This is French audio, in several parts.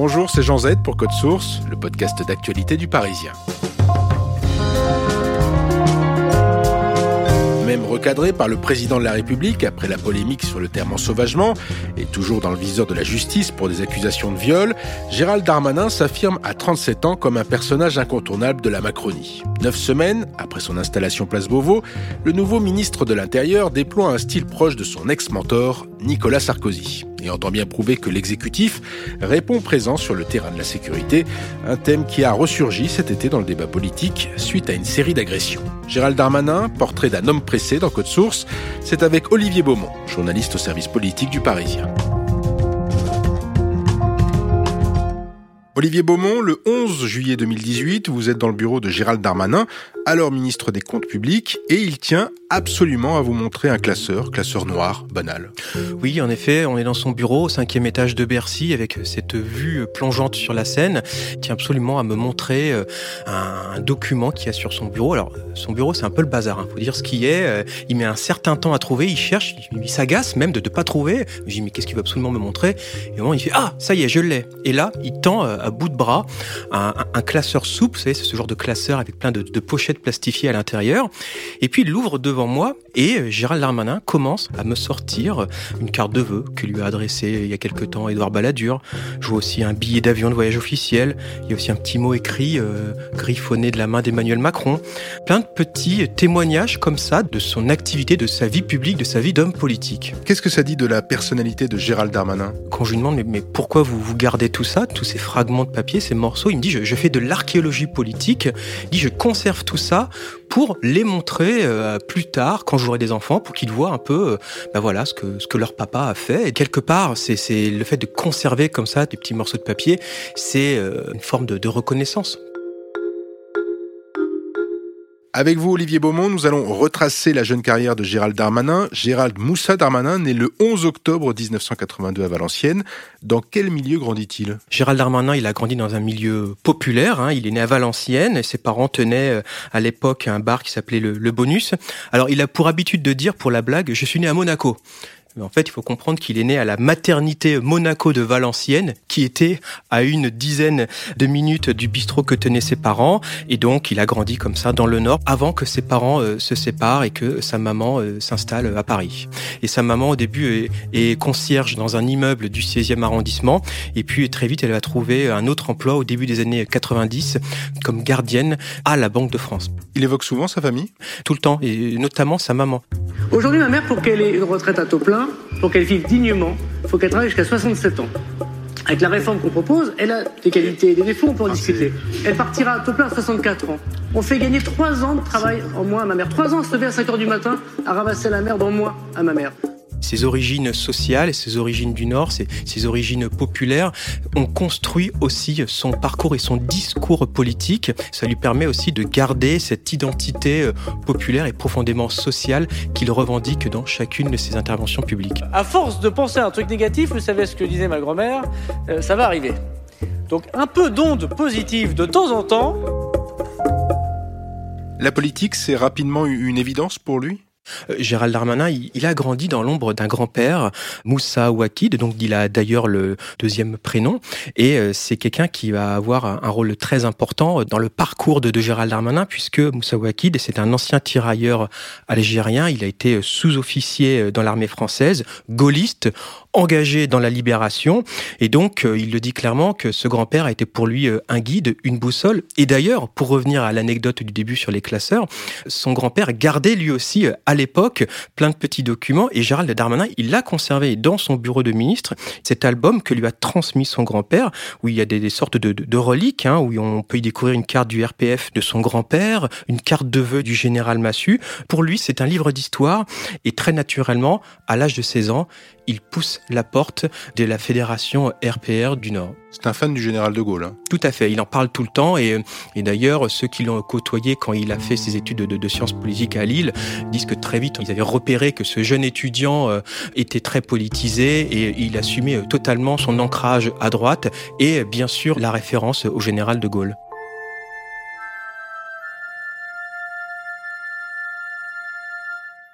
Bonjour, c'est Jean Z pour Code Source, le podcast d'actualité du Parisien. même recadré par le président de la République après la polémique sur le terme ensauvagement, et toujours dans le viseur de la justice pour des accusations de viol, Gérald Darmanin s'affirme à 37 ans comme un personnage incontournable de la Macronie. Neuf semaines après son installation place Beauvau, le nouveau ministre de l'Intérieur déploie un style proche de son ex-mentor, Nicolas Sarkozy et entend bien prouver que l'exécutif répond présent sur le terrain de la sécurité, un thème qui a ressurgi cet été dans le débat politique suite à une série d'agressions. Gérald Darmanin, portrait d'un homme pressé dans Code Source, c'est avec Olivier Beaumont, journaliste au service politique du Parisien. Olivier Beaumont, le 11 juillet 2018, vous êtes dans le bureau de Gérald Darmanin, alors ministre des Comptes publics, et il tient absolument à vous montrer un classeur, classeur noir, banal. Oui, en effet, on est dans son bureau au cinquième étage de Bercy avec cette vue plongeante sur la Seine. Il tient absolument à me montrer euh, un document qu'il y a sur son bureau. Alors, son bureau, c'est un peu le bazar, il hein. faut dire ce qui est. Euh, il met un certain temps à trouver, il cherche, il s'agace même de ne pas trouver. Je dis, mais qu'est-ce qu'il veut absolument me montrer? Et au moment, il fait, ah, ça y est, je l'ai. Et là, il tend euh, à bout de bras un, classeur souple, c'est ce genre de classeur avec plein de, de pochettes plastifiées à l'intérieur. Et puis, il l'ouvre devant moi et euh, Gérald Darmanin commence à me sortir une carte de vœux que lui a adressée il y a quelque temps Édouard Balladur. Je vois aussi un billet d'avion de voyage officiel. Il y a aussi un petit mot écrit, euh, griffonné de la main d'Emmanuel Macron. Plein de petits témoignages comme ça de son activité, de sa vie publique, de sa vie d'homme politique. Qu'est-ce que ça dit de la personnalité de Gérald Darmanin? Quand je lui demande mais, pourquoi vous, vous gardez tout ça, tous ces fragments de papier, ces morceaux, il me dit je, fais de l'archéologie politique. Il dit je conserve tout ça pour les montrer euh, plus tard quand j'aurai des enfants pour qu'ils voient un peu euh, ben voilà ce que ce que leur papa a fait. Et quelque part c'est le fait de conserver comme ça des petits morceaux de papier c'est euh, une forme de reconnaissance avec vous, Olivier Beaumont, nous allons retracer la jeune carrière de Gérald Darmanin. Gérald Moussa Darmanin, né le 11 octobre 1982 à Valenciennes. Dans quel milieu grandit-il? Gérald Darmanin, il a grandi dans un milieu populaire. Hein. Il est né à Valenciennes. Ses parents tenaient euh, à l'époque un bar qui s'appelait le Bonus. Alors, il a pour habitude de dire, pour la blague, je suis né à Monaco. Mais en fait, il faut comprendre qu'il est né à la maternité Monaco de Valenciennes, qui était à une dizaine de minutes du bistrot que tenaient ses parents. Et donc, il a grandi comme ça dans le Nord avant que ses parents euh, se séparent et que sa maman euh, s'installe à Paris. Et sa maman, au début, est, est, concierge dans un immeuble du 16e arrondissement. Et puis, très vite, elle va trouver un autre emploi au début des années 90 comme gardienne à la Banque de France. Il évoque souvent sa famille? Tout le temps, et notamment sa maman. Aujourd'hui, ma mère, pour qu'elle ait une retraite à taux plein, pour qu'elle vive dignement, il faut qu'elle travaille jusqu'à 67 ans. Avec la réforme qu'on propose, elle a des qualités et des défauts, on peut en ah, discuter. Elle partira à taux plein à 64 ans. On fait gagner 3 ans de travail en moins à ma mère. 3 ans à se lever à 5 h du matin, à ramasser la merde en moins à ma mère ses origines sociales, ses origines du Nord, ses, ses, origines populaires, ont construit aussi son parcours et son discours politique. Ça lui permet aussi de garder cette identité euh, populaire et profondément sociale qu'il revendique dans chacune de ses interventions publiques. À force de penser à un truc négatif, vous savez ce que disait ma grand-mère, euh, ça va arriver. Donc un peu d'onde positive de temps en temps. La politique, c'est rapidement une évidence pour lui? Gérald Darmanin, il, a grandi dans l'ombre d'un grand-père, Moussa Ouakid, donc il a d'ailleurs le deuxième prénom, et euh, c'est quelqu'un qui va avoir un rôle très important dans le parcours de, Gérald Darmanin, puisque Moussa Ouakid, c'est un ancien tirailleur algérien, il a été sous-officier dans l'armée française, gaulliste, engagé dans la libération, et donc euh, il le dit clairement que ce grand-père a été pour lui un guide, une boussole, et d'ailleurs, pour revenir à l'anecdote du début sur les classeurs, son grand-père gardait lui aussi à l'époque plein de petits documents et Gérald Darmanin, il l'a conservé dans son bureau de ministre, cet album que lui a transmis son grand-père, où il y a des, sortes de, reliques, hein, où on peut y découvrir une carte du RPF de son grand-père, une carte de vœux du général Massu. Pour lui, c'est un livre d'histoire et très naturellement, à l'âge de 16 ans, il pousse la porte de la fédération RPR du Nord. C'est un fan du général de Gaulle. Hein. Tout à fait, il en parle tout le temps et, et d'ailleurs ceux qui l'ont côtoyé quand il a fait ses études de, de, sciences politiques à Lille disent que très vite ils avaient repéré que ce jeune étudiant euh, était très politisé et il assumait euh, totalement son ancrage à droite et bien sûr la référence au général de Gaulle.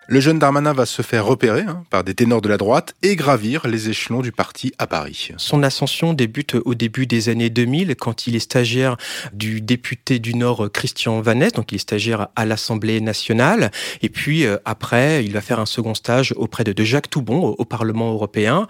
Le jeune Darmanin va se faire repérer hein, par des ténors de la droite et gravir les échelons du parti à Paris. Son ascension débute au début des années 2000 quand il est stagiaire du député du Nord Christian Vanès, donc il est stagiaire à l'Assemblée nationale. Et puis euh, après, il va faire un second stage auprès de, Jacques Toubon au, Parlement européen.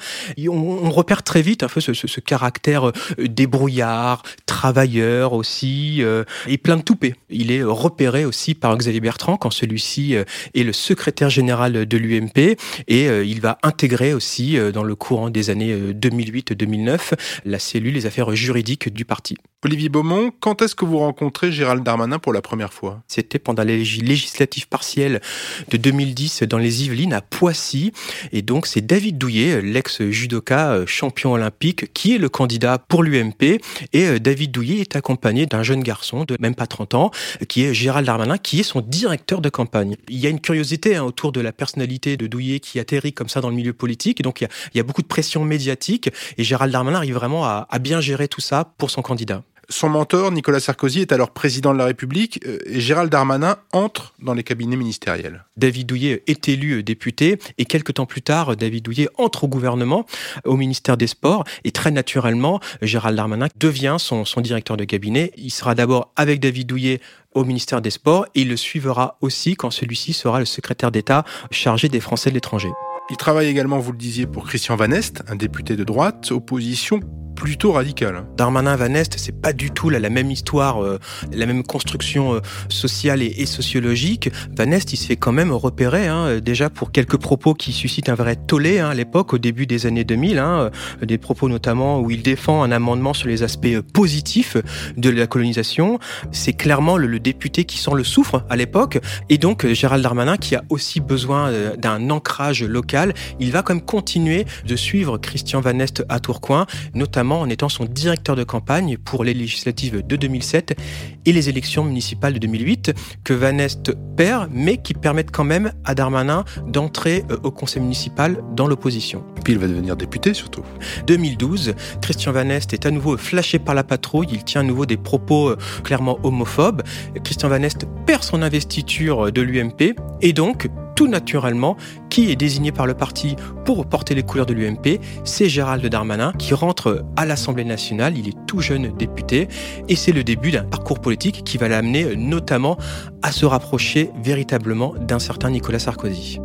on, repère très vite un peu ce, caractère euh, débrouillard, travailleur aussi, euh, et plein de toupets. Il est repéré aussi par Xavier Bertrand quand celui-ci est le secrétaire général de l'UMP et euh, il va intégrer aussi euh, dans le courant des années 2008-2009 euh, la cellule des affaires juridiques du parti. Olivier Beaumont, quand est-ce que vous rencontrez Gérald Darmanin pour la première fois? C'était pendant les législatives partielles de 2010 dans les Yvelines à Poissy. Et donc c'est David Douillet, l'ex-judoka champion olympique, qui est le candidat pour l'UMP. Et David Douillet est accompagné d'un jeune garçon de même pas 30 ans, qui est Gérald Darmanin, qui est son directeur de campagne. Il y a une curiosité hein, autour de la personnalité de Douillet qui atterrit comme ça dans le milieu politique. Donc, il y a, beaucoup de pression médiatique. Et Gérald Darmanin arrive vraiment à bien gérer tout ça pour son candidat. Son mentor, Nicolas Sarkozy, est alors président de la République euh, et Gérald Darmanin entre dans les cabinets ministériels. David Douillet est élu député et quelques temps plus tard, David Douillet entre au gouvernement, au ministère des Sports et très naturellement, Gérald Darmanin devient son, son directeur de cabinet. Il sera d'abord avec David Douillet au ministère des Sports et il le suivra aussi quand celui-ci sera le secrétaire d'État chargé des Français de l'étranger. Il travaille également, vous le disiez, pour Christian Van Est, un député de droite, opposition plutôt radical. Darmanin Van Est, c'est pas du tout la, même histoire, euh, la même construction euh, sociale et, sociologique. Van Est, il se fait quand même repérer, hein, déjà pour quelques propos qui suscitent un vrai tollé hein, à l'époque, au début des années 2000, hein, euh, des propos notamment où il défend un amendement sur les aspects positifs de la colonisation. C'est clairement le, député qui sent le souffre à l'époque, et donc Gérald Darmanin qui a aussi besoin d'un ancrage local, il va quand même continuer de suivre Christian Van Est à Tourcoing, notamment en étant son directeur de campagne pour les législatives de 2007 et les élections municipales de 2008 que Van Est perd, mais qui permettent quand même à Darmanin d'entrer euh, au conseil municipal dans l'opposition. Puis il va devenir député surtout. 2012, Christian Van Est est à nouveau flashé par la patrouille, il tient à nouveau des propos euh, clairement homophobes. Christian Van Est perd son investiture de l'UMP et donc tout naturellement, qui est désigné par le parti pour porter les couleurs de l'UMP C'est Gérald Darmanin qui rentre à l'Assemblée nationale. Il est tout jeune député et c'est le début d'un parcours politique qui va l'amener notamment à se rapprocher véritablement d'un certain Nicolas Sarkozy.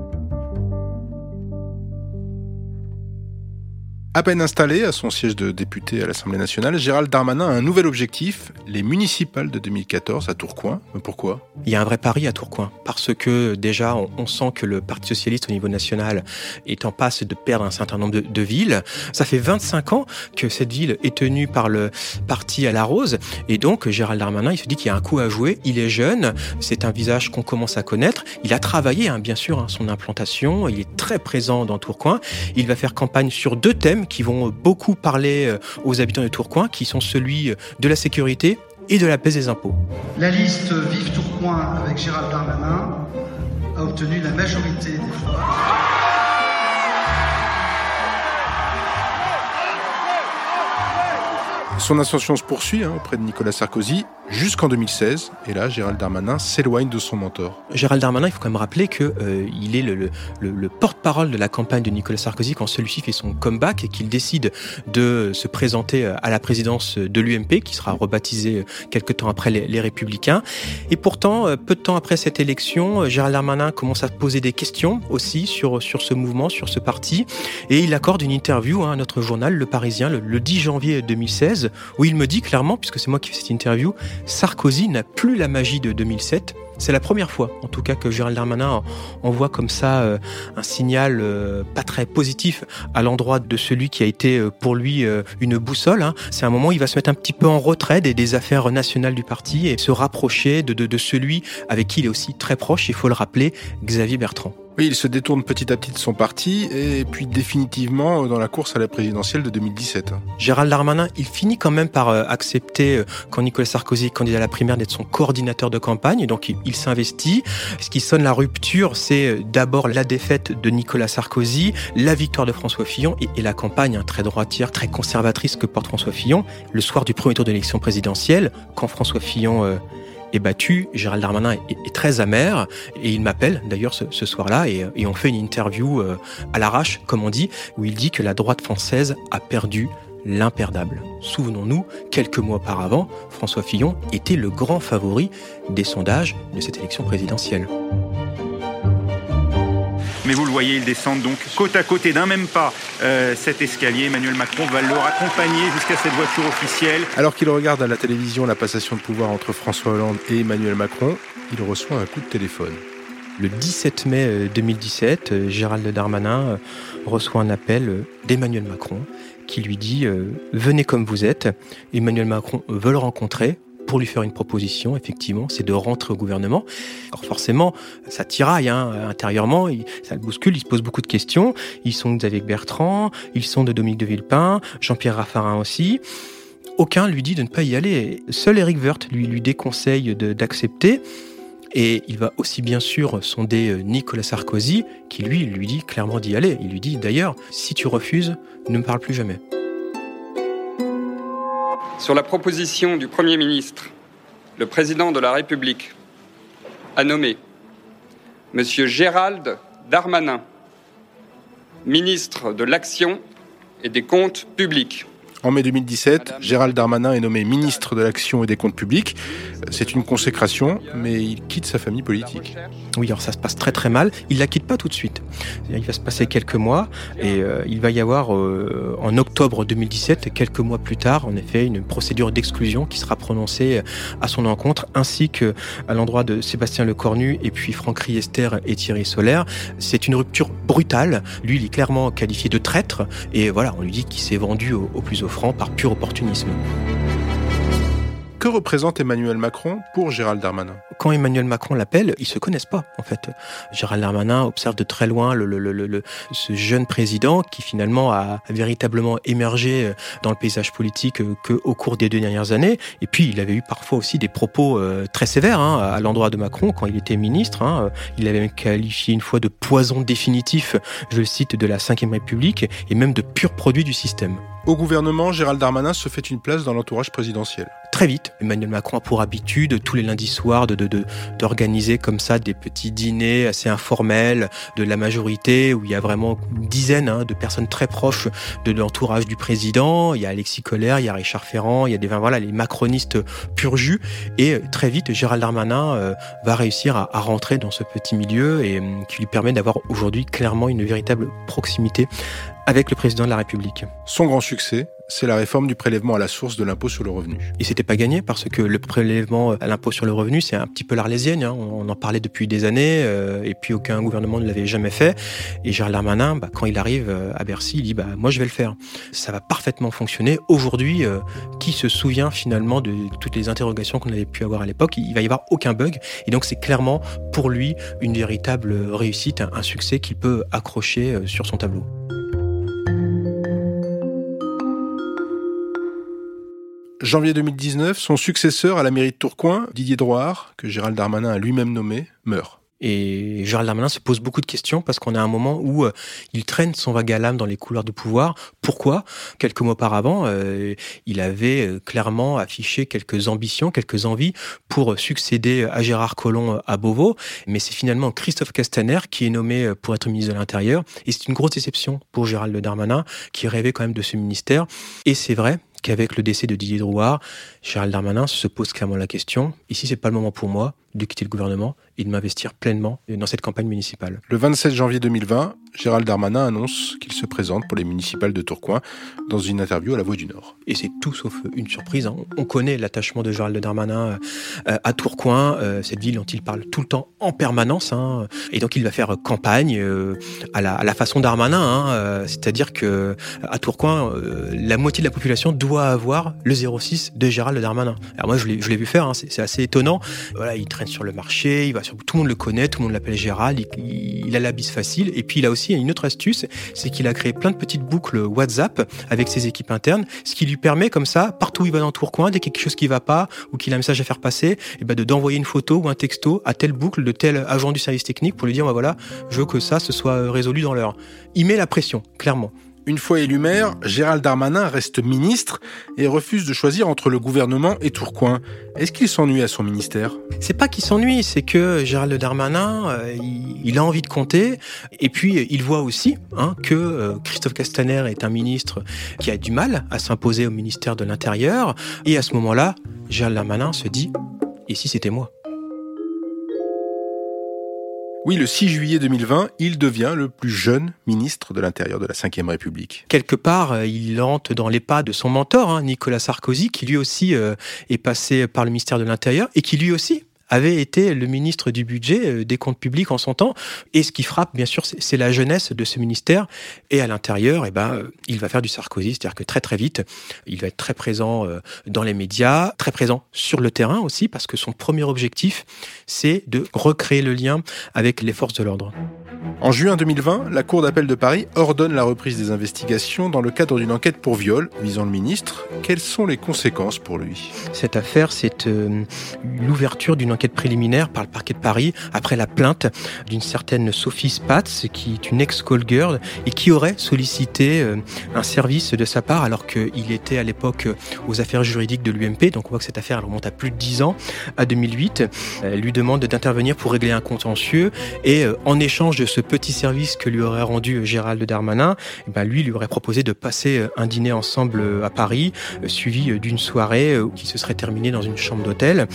À peine installé à son siège de député à l'Assemblée nationale, Gérald Darmanin a un nouvel objectif, les municipales de 2014 à Tourcoing. pourquoi? Il y a un vrai pari à Tourcoing, parce que déjà on, sent que le Parti socialiste au niveau national est en passe de perdre un certain nombre de, villes. Ça fait 25 ans que cette ville est tenue par le parti à la rose, et donc Gérald Darmanin, il se dit qu'il y a un coup à jouer, il est jeune, c'est un visage qu'on commence à connaître, il a travaillé hein, bien sûr hein, son implantation, il est très présent dans Tourcoing, il va faire campagne sur deux thèmes qui vont beaucoup parler euh, aux habitants de Tourcoing, qui sont celui euh, de la sécurité et de la baisse des impôts. La liste Vive Tourcoing avec Gérald Darmanin a obtenu la majorité des voix. Son ascension se poursuit hein, auprès de Nicolas Sarkozy jusqu'en 2016. Et là, Gérald Darmanin s'éloigne de son mentor. Gérald Darmanin, il faut quand même rappeler que euh, est le, le, porte-parole de la campagne de Nicolas Sarkozy quand celui-ci fait son comeback et qu'il décide de se présenter euh, à la présidence de l'UMP, qui sera rebaptisé euh, quelques temps après les, Républicains. Et pourtant, peu de temps après cette élection, Gérald Darmanin commence à poser des questions aussi sur, sur ce mouvement, sur ce parti. Et il accorde une interview à notre journal, Le Parisien, le 10 janvier 2016, où il me dit clairement, puisque c'est moi qui fais cette interview, Sarkozy n'a plus la magie de 2007. C'est la première fois, en tout cas, que Gérald Darmanin envoie comme ça euh, un signal euh, pas très positif à l'endroit de celui qui a été euh, pour lui une boussole. Hein. C'est un moment où il va se mettre un petit peu en retrait des, affaires nationales du parti et se rapprocher de, de celui avec qui il est aussi très proche, il faut le rappeler, Xavier Bertrand. Oui, il se détourne petit à petit de son parti et puis définitivement dans la course à la présidentielle de 2017. Gérald Darmanin, il finit quand même par accepter, quand Nicolas Sarkozy est candidat à la primaire, d'être son coordinateur de campagne. Donc il, s'investit. Ce qui sonne la rupture, c'est euh, d'abord la défaite de Nicolas Sarkozy, la victoire de François Fillon et, la campagne hein, très droitière, très conservatrice que porte François Fillon. Le soir du premier tour de l'élection présidentielle, quand François Fillon est battu. Gérald Darmanin est, très amer et il m'appelle d'ailleurs ce, soir-là et, et, on fait une interview à l'arrache, comme on dit, où il dit que la droite française a perdu l'imperdable. Souvenons-nous, quelques mois auparavant, François Fillon était le grand favori des sondages de cette élection présidentielle. Mais vous le voyez, ils descendent donc côte à côté d'un même pas euh, cet escalier. Emmanuel Macron va leur accompagner jusqu'à cette voiture officielle. Alors qu'il regarde à la télévision la passation de pouvoir entre François Hollande et Emmanuel Macron, il reçoit un coup de téléphone. Le 17 mai 2017, euh, euh, Gérald Darmanin reçoit un appel d'Emmanuel Macron qui lui dit Venez comme vous êtes. Emmanuel Macron veut le rencontrer pour lui faire une proposition, effectivement, c'est de rentrer au gouvernement. Alors forcément, ça tiraille hein, intérieurement, ça le bouscule, il se pose beaucoup de questions. Ils sont Xavier Bertrand, ils sont de Dominique de Villepin, Jean-Pierre Raffarin aussi. Aucun lui dit de ne pas y aller. Seul Eric Woerth lui, lui déconseille d'accepter. Et il va aussi bien sûr sonder euh, Nicolas Sarkozy, qui lui lui dit clairement d'y aller. Il lui dit d'ailleurs, si tu refuses, ne me parle plus jamais. Sur la proposition du Premier ministre, le Président de la République a nommé M. Gérald Darmanin, ministre de l'Action et des Comptes publics. En mai 2017, Gérald Darmanin est nommé ministre de l'Action et des Comptes publics. C'est une consécration, mais il quitte sa famille politique. Oui, alors ça se passe très très mal. Il la quitte pas tout de suite. Il va se passer quelques mois et euh, il va y avoir euh, en octobre 2017, quelques mois plus tard, en effet, une procédure d'exclusion qui sera prononcée à son encontre, ainsi que à l'endroit de Sébastien Lecornu et puis Franck Riester et Thierry Solaire. C'est une rupture brutale. Lui, il est clairement qualifié de traître et voilà, on lui dit qu'il s'est vendu au, plus par pur opportunisme. Que représente Emmanuel Macron pour Gérald Darmanin? Quand Emmanuel Macron l'appelle, ils se connaissent pas en fait. Gérald Darmanin observe de très loin le, le, le, ce jeune président qui finalement a véritablement émergé euh, dans le paysage politique euh, que au cours des deux dernières années. Et puis il avait eu parfois aussi des propos euh, très sévères hein, à l'endroit de Macron quand il était ministre. Hein. Il avait même qualifié une fois de poison définitif, je le cite, de la Ve République et même de pur produit du système. Au gouvernement, Gérald Darmanin se fait une place dans l'entourage présidentiel. Très vite, Emmanuel Macron a pour habitude tous les lundis soirs de, d'organiser comme ça des petits dîners assez informels de la majorité où il y a vraiment une dizaine hein, de personnes très proches de l'entourage du président. Il y a Alexis Collère, il y a Richard Ferrand, il y a des voilà les macronistes pur jus et très vite Gérald Darmanin euh, va réussir à, rentrer dans ce petit milieu et euh, qui lui permet d'avoir aujourd'hui clairement une véritable proximité avec le président de la République. Son grand succès, c'est la réforme du prélèvement à la source de l'impôt sur le revenu. Et c'était pas gagné parce que le prélèvement à l'impôt sur le revenu, c'est un petit peu l'arlésienne. Hein. On en parlait depuis des années euh, et puis aucun gouvernement ne l'avait jamais fait. Et Gérald Darmanin, bah, quand il arrive euh, à Bercy, il dit bah moi je vais le faire. Ça va parfaitement fonctionner. Aujourd'hui, euh, qui se souvient finalement de toutes les interrogations qu'on avait pu avoir à l'époque? Il va y avoir aucun bug. Et donc c'est clairement pour lui une véritable réussite, un succès qu'il peut accrocher sur son tableau. Janvier 2019, son successeur à la mairie de Tourcoing, Didier Drouard, que Gérald Darmanin a lui-même nommé, meurt. Et Gérald Darmanin se pose beaucoup de questions parce qu'on a un moment où euh, il traîne son vague à l'âme dans les couloirs du pouvoir. Pourquoi? Quelques mois auparavant, euh, il avait euh, clairement affiché quelques ambitions, quelques envies pour succéder à Gérard Collomb à Beauvau. Mais c'est finalement Christophe Castaner qui est nommé pour être ministre de l'Intérieur. Et c'est une grosse déception pour Gérald Darmanin qui rêvait quand même de ce ministère. Et c'est vrai, qu'avec le décès de Didier Drouard, Gérald Darmanin se pose clairement la question, ici c'est pas le moment pour moi de quitter le gouvernement et de m'investir pleinement dans cette campagne municipale. Le 27 janvier 2020, Gérald Darmanin annonce qu'il se présente pour les municipales de Tourcoing dans une interview à La Voix du Nord. Et c'est tout sauf une surprise. Hein. On connaît l'attachement de Gérald Darmanin euh, à Tourcoing, euh, cette ville dont il parle tout le temps en permanence. Hein. Et donc il va faire campagne euh, à, la, façon Darmanin, hein. c'est-à-dire que à Tourcoing, la moitié de la population doit avoir le 06 de Gérald Darmanin. Alors moi je l'ai vu faire, c'est assez étonnant. Voilà, il sur le marché, il va sur, tout le monde le connaît, tout le monde l'appelle Gérald, il, a la bise facile. Et puis il a aussi une autre astuce, c'est qu'il a créé plein de petites boucles WhatsApp avec ses équipes internes, ce qui lui permet comme ça, partout où il va dans Tourcoing, dès qu'il y a quelque chose qui va pas ou qu'il a un message à faire passer, et eh ben de d'envoyer une photo ou un texto à telle boucle de tel agent du service technique pour lui dire bah voilà, je veux que ça se soit résolu dans l'heure. Il met la pression, clairement. Une fois élu maire, Gérald Darmanin reste ministre et refuse de choisir entre le gouvernement et Tourcoing. Est-ce qu'il s'ennuie à son ministère? C'est pas qu'il s'ennuie, c'est que Gérald Darmanin, euh, il, a envie de compter. Et puis, il voit aussi hein, que euh, Christophe Castaner est un ministre qui a du mal à s'imposer au ministère de l'Intérieur. Et à ce moment-là, Gérald Darmanin se dit, et si c'était moi? Oui, le 6 juillet 2020, il devient le plus jeune ministre de l'Intérieur de la Ve République. Quelque part, euh, il entre dans les pas de son mentor, hein, Nicolas Sarkozy, qui lui aussi euh, est passé par le ministère de l'Intérieur et qui lui aussi avait été le ministre du budget euh, des comptes publics en son temps. Et ce qui frappe, bien sûr, c'est la jeunesse de ce ministère. Et à l'intérieur, eh ben, euh, il va faire du Sarkozy, c'est-à-dire que très très vite, il va être très présent euh, dans les médias, très présent sur le terrain aussi, parce que son premier objectif, c'est de recréer le lien avec les forces de l'ordre. En juin 2020, la Cour d'appel de Paris ordonne la reprise des investigations dans le cadre d'une enquête pour viol visant le ministre. Quelles sont les conséquences pour lui? Cette affaire, c'est l'ouverture d'une enquête préliminaire par le parquet de Paris après la plainte d'une certaine Sophie Spatz, qui est une ex-call girl et qui aurait sollicité euh, un service de sa part alors qu'il était à l'époque aux affaires juridiques de l'UMP. Donc on voit que cette affaire remonte à plus de 10 ans, à 2008. Elle lui demande d'intervenir pour régler un contentieux et euh, en échange de ce petit service que lui aurait rendu Gérald Darmanin, eh ben lui lui aurait proposé de passer un dîner ensemble à Paris, euh, suivi d'une soirée qui se serait terminée dans une chambre d'hôtel.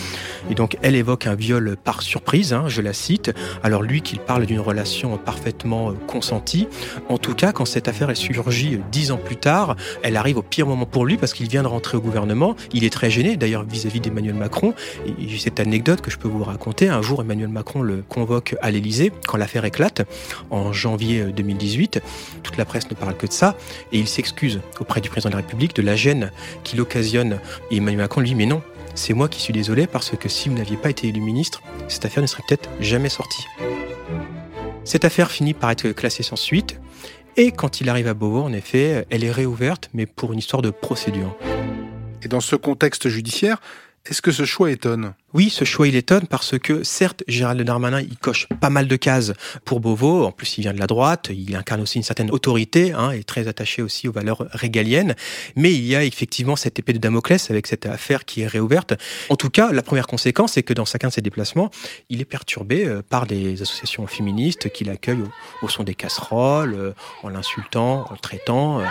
Et donc elle évoque un viol par surprise, hein, je la cite. Alors lui qu'il parle d'une relation parfaitement euh, consentie. En tout cas, quand cette affaire est surgit euh, dix ans plus tard, elle arrive au pire moment pour lui parce qu'il vient de rentrer au gouvernement. Il est très gêné, d'ailleurs vis-à-vis d'Emmanuel Macron. J'ai cette anecdote que je peux vous raconter. Un jour, Emmanuel Macron le convoque à l'Élysée quand l'affaire éclate en janvier 2018. Euh, Toute la presse ne parle que de ça et il s'excuse auprès du président de la République de la gêne qu'il occasionne. Et Emmanuel Macron lui, mais non, c'est moi qui suis désolé parce que si vous n'aviez pas été élu ministre, cette affaire ne serait peut-être jamais sortie. Cette affaire finit par être classée sans suite. Et quand il arrive à Beauvau, en effet, elle est réouverte, mais pour une histoire de procédure. Et dans ce contexte judiciaire, est-ce que ce choix étonne oui, ce choix, il étonne parce que, certes, Gérald Darmanin, il coche pas mal de cases pour Beauvau. En plus, il vient de la droite. Il incarne aussi une certaine autorité, hein, et très attaché aussi aux valeurs régaliennes. Mais il y a effectivement cette épée de Damoclès avec cette affaire qui est réouverte. En tout cas, la première conséquence, c'est que dans chacun de ses déplacements, il est perturbé euh, par des associations féministes qui l'accueillent au, son des casseroles, euh, en l'insultant, en le traitant. Euh.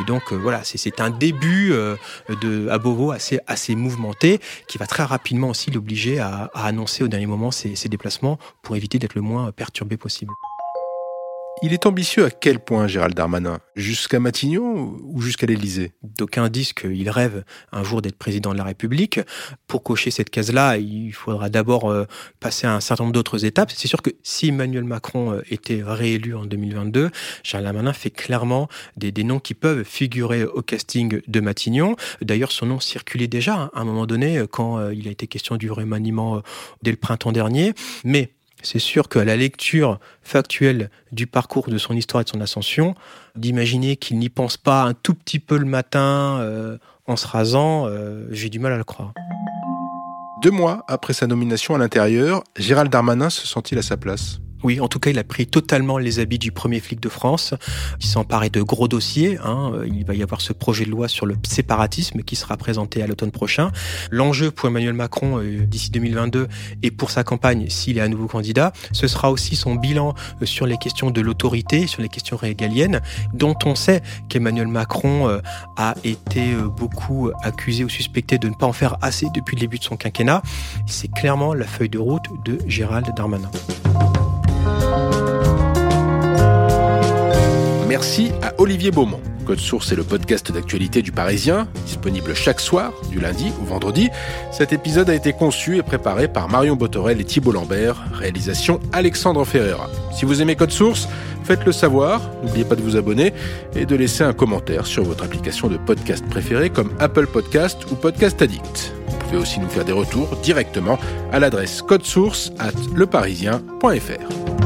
Et donc euh, voilà, c'est un début euh, de, à Beauvau assez, assez mouvementé qui va très rapidement aussi l'obliger à, à, annoncer au dernier moment ses, ses déplacements pour éviter d'être le moins perturbé possible. Il est ambitieux à quel point, Gérald Darmanin? Jusqu'à Matignon ou jusqu'à l'Élysée? D'aucuns disent qu'il rêve un jour d'être président de la République. Pour cocher cette case-là, il faudra d'abord euh, passer à un certain nombre d'autres étapes. C'est sûr que si Emmanuel Macron euh, était réélu en 2022, Gérald Darmanin fait clairement des, des noms qui peuvent figurer au casting de Matignon. D'ailleurs, son nom circulait déjà hein, à un moment donné quand euh, il a été question du remaniement dès le printemps dernier. Mais c'est sûr qu'à la lecture factuelle du parcours de son histoire et de son ascension, d'imaginer qu'il n'y pense pas un tout petit peu le matin euh, en se rasant, euh, j'ai du mal à le croire. Deux mois après sa nomination à l'intérieur, Gérald Darmanin se sent-il à sa place oui, en tout cas, il a pris totalement les habits du premier flic de France. Il s'est de gros dossiers. Hein. Il va y avoir ce projet de loi sur le séparatisme qui sera présenté à l'automne prochain. L'enjeu pour Emmanuel Macron euh, d'ici 2022 et pour sa campagne, s'il est à nouveau candidat, ce sera aussi son bilan euh, sur les questions de l'autorité, sur les questions régaliennes, dont on sait qu'Emmanuel Macron euh, a été beaucoup accusé ou suspecté de ne pas en faire assez depuis le début de son quinquennat. C'est clairement la feuille de route de Gérald Darmanin. Merci à Olivier Beaumont. Code Source est le podcast d'actualité du Parisien, disponible chaque soir, du lundi au vendredi. Cet épisode a été conçu et préparé par Marion Botorel et Thibault Lambert, réalisation Alexandre Ferreira. Si vous aimez Code Source, faites-le savoir, n'oubliez pas de vous abonner et de laisser un commentaire sur votre application de podcast préférée comme Apple Podcast ou Podcast Addict. Vous pouvez aussi nous faire des retours directement à l'adresse codesource at leparisien.fr.